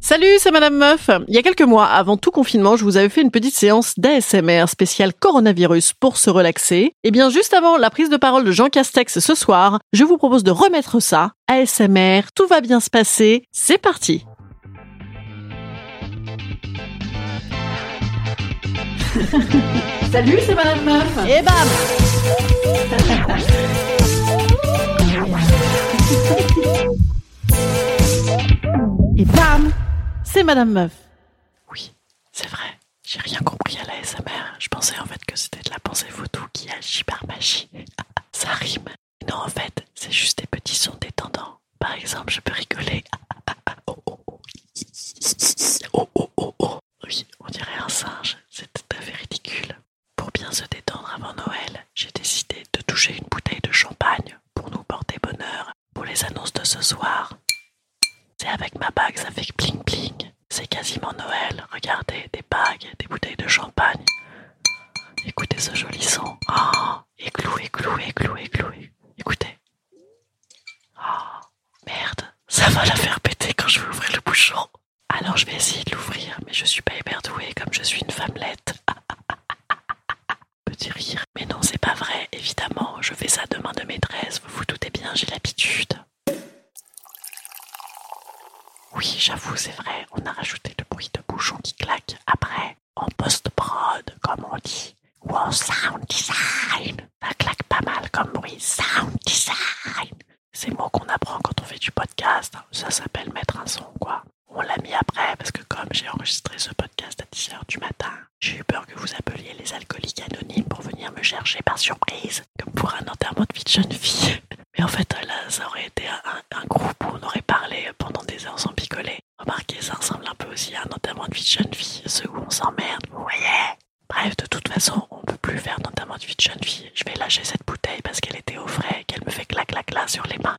Salut, c'est Madame Meuf. Il y a quelques mois, avant tout confinement, je vous avais fait une petite séance d'ASMR spéciale coronavirus pour se relaxer. Et bien, juste avant la prise de parole de Jean Castex ce soir, je vous propose de remettre ça. ASMR, tout va bien se passer. C'est parti. Salut, c'est Madame Meuf. Et bam Madame Meuf. Oui, c'est vrai. J'ai rien compris à la SMR. Je pensais en fait que c'était de la pensée photo qui agit par magie. Ça rime. Non, en fait, c'est juste des petits sons détendants. Par exemple, je peux rigoler. Oh, oh, oh. Oh, oh, oh, oh. Oui, on dirait un singe. C'est tout à fait ridicule. Pour bien se détendre avant Noël, j'ai décidé de toucher une bouteille de champagne pour nous porter bonheur pour les annonces de ce soir. C'est avec ma bague, ça fait bling bling. C'est quasiment Noël. Regardez, des bagues, des bouteilles de champagne. Écoutez ce joli son. Oh, éclou, éclou, éclou, éclou. Écoutez. Oh, merde, va la faire péter quand je vais ouvrir le bouchon. Alors je vais essayer de l'ouvrir, mais je suis pas hyper douée comme je suis une femmelette. Petit rire. Mais non, c'est pas vrai, évidemment. Je fais ça de main de maîtresse, vous vous doutez bien, j'ai l'habitude. Oui, j'avoue, c'est vrai, on a rajouté le bruit de bouchon qui claque après, en post-prod, comme on dit, ou en sound design. Ça claque pas mal comme bruit, sound design. Ces mots qu'on apprend quand on fait du podcast, ça s'appelle mettre un son, quoi. On l'a mis après parce que comme ce podcast à 10h du matin, j'ai eu peur que vous appeliez les alcooliques anonymes pour venir me chercher par surprise, comme pour un enterrement de vie de jeune fille. Mais en fait, là, ça aurait été un, un groupe où on aurait parlé pendant des heures sans picoler. Remarquez, ça ressemble un peu aussi à un enterrement de vie de jeune fille, ceux où on s'emmerde, vous voyez Bref, de toute façon, on peut plus faire d'enterrement de vie de jeune fille. Je vais lâcher cette bouteille parce qu'elle était au frais et qu'elle me fait clac clac clac sur les mains.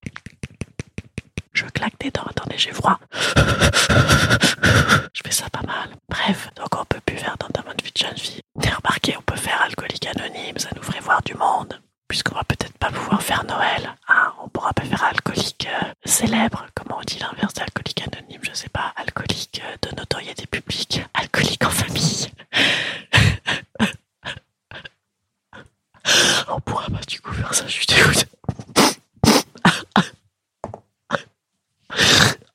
Je claque des dents, attendez, j'ai froid. Je fais ça pas mal. Bref, donc on peut plus faire d'enterrement de vie de jeune fille. Et remarquez, on peut faire alcoolique anonyme, du monde. Puisqu'on va peut-être pas pouvoir faire Noël, hein, on pourra pas faire alcoolique euh, célèbre. Comment on dit l'inverse d'alcoolique anonyme Je sais pas. Alcoolique euh, de notoriété publique. Alcoolique en famille. on pourra pas du coup faire ça, je suis dégoûtée.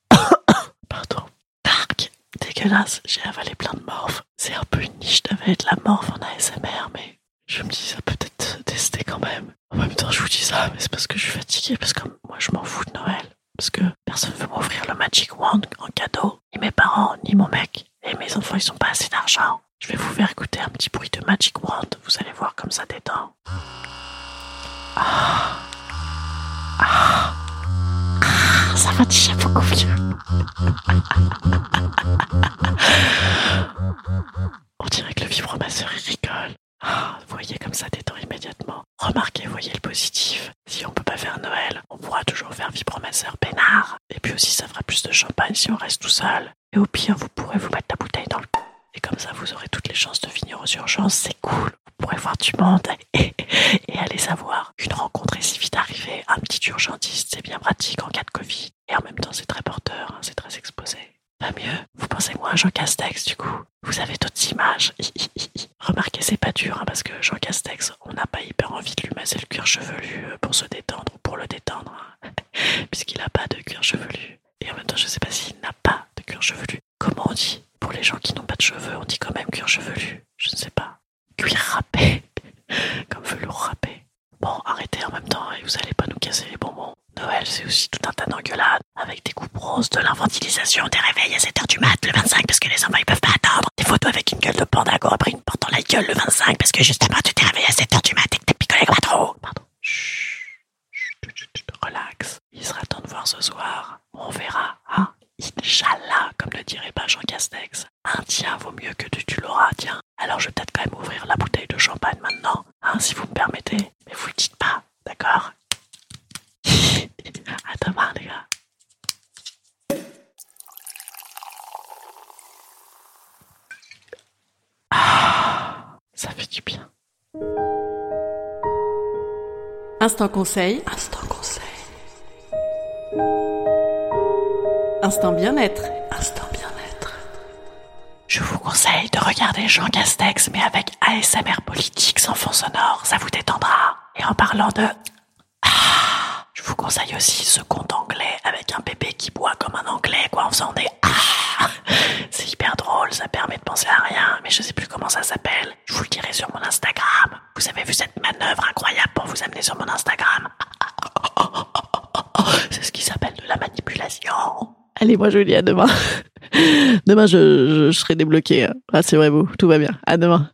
Pardon. Dark. Dégueulasse. J'ai avalé plein de morphes. C'est un peu une niche d'avaler de la morphe en ASMR, mais je me dis ça peut être testé même. En même temps, je vous dis ça, mais c'est parce que je suis fatiguée, parce que moi, je m'en fous de Noël. Parce que personne veut m'offrir le Magic Wand en cadeau. Ni mes parents, ni mon mec. Et mes enfants, ils ont pas assez d'argent. Je vais vous faire écouter un petit bruit de Magic Wand. Vous allez voir comme ça détend. Ah. Ah. Ah, ça va déjà beaucoup. On dirait que le vibromasseur il rigole. Ah, vous voyez comme ça détend. Remarquez, voyez le positif. Si on peut pas faire Noël, on pourra toujours faire vibromasseur peinard. Et puis aussi, ça fera plus de champagne si on reste tout seul. Et au pire, vous pourrez vous mettre la bouteille dans le cou. Et comme ça, vous aurez toutes les chances de finir aux urgences. C'est cool. Vous pourrez voir du monde et, et aller savoir. Une rencontre est si vite arrivée. Un petit urgentiste, c'est bien pratique en cas de Covid. Et en même temps, c'est très porteur, hein, c'est très exposé. Pas mieux. Jean Castex, du coup. Vous avez d'autres images? Remarquez, c'est pas dur, hein, parce que Jean Castex, on n'a pas hyper envie de lui masser le cuir chevelu euh, pour se détendre ou pour le détendre. hein. Puisqu'il a pas de cuir chevelu. Et en même temps, je sais pas s'il n'a pas de cuir chevelu. Comment on dit? Pour les gens qui n'ont pas de cheveux, on dit quand même cuir chevelu. Je ne sais pas. Cuir râpé. Comme velours râpé. Bon, arrêtez en même temps et vous allez pas nous casser les. Noël, c'est aussi tout un tas d'engueulades avec des coupes roses, de l'infantilisation, des réveils à 7h du mat le 25 parce que les enfants ils peuvent pas attendre, des photos avec une gueule de pandago après une porte dans la gueule le 25 parce que justement tu t'es réveillé à 7h du mat et que t'as picolé pas trop. Pardon. Chut, chut, chut, relax. Il sera temps de ce soir. On verra, hein Inch'Allah, comme le dirait pas Jean Castex. Un tien vaut mieux que tu l'auras, tiens. Alors je vais peut-être quand même ouvrir la bouteille de champagne maintenant, hein, si vous me permettez. Mais vous le dites pas, d'accord? Ah, ça fait du bien. Instant conseil. Instant conseil. Instant bien-être. Instant bien-être. Je vous conseille de regarder Jean Castex, mais avec ASMR politique sans fond sonore, ça vous détendra. Et en parlant de... Ah, vous conseille aussi ce conte anglais avec un bébé qui boit comme un anglais, quoi, en faisant des... Ah, c'est hyper drôle, ça permet de penser à rien, mais je sais plus comment ça s'appelle. Je vous le dirai sur mon Instagram. Vous avez vu cette manœuvre incroyable pour vous amener sur mon Instagram? C'est ce qui s'appelle de la manipulation. Allez, moi je à demain. demain, je, je, je serai débloqué. Ah, c'est vrai, vous. Tout va bien. À demain.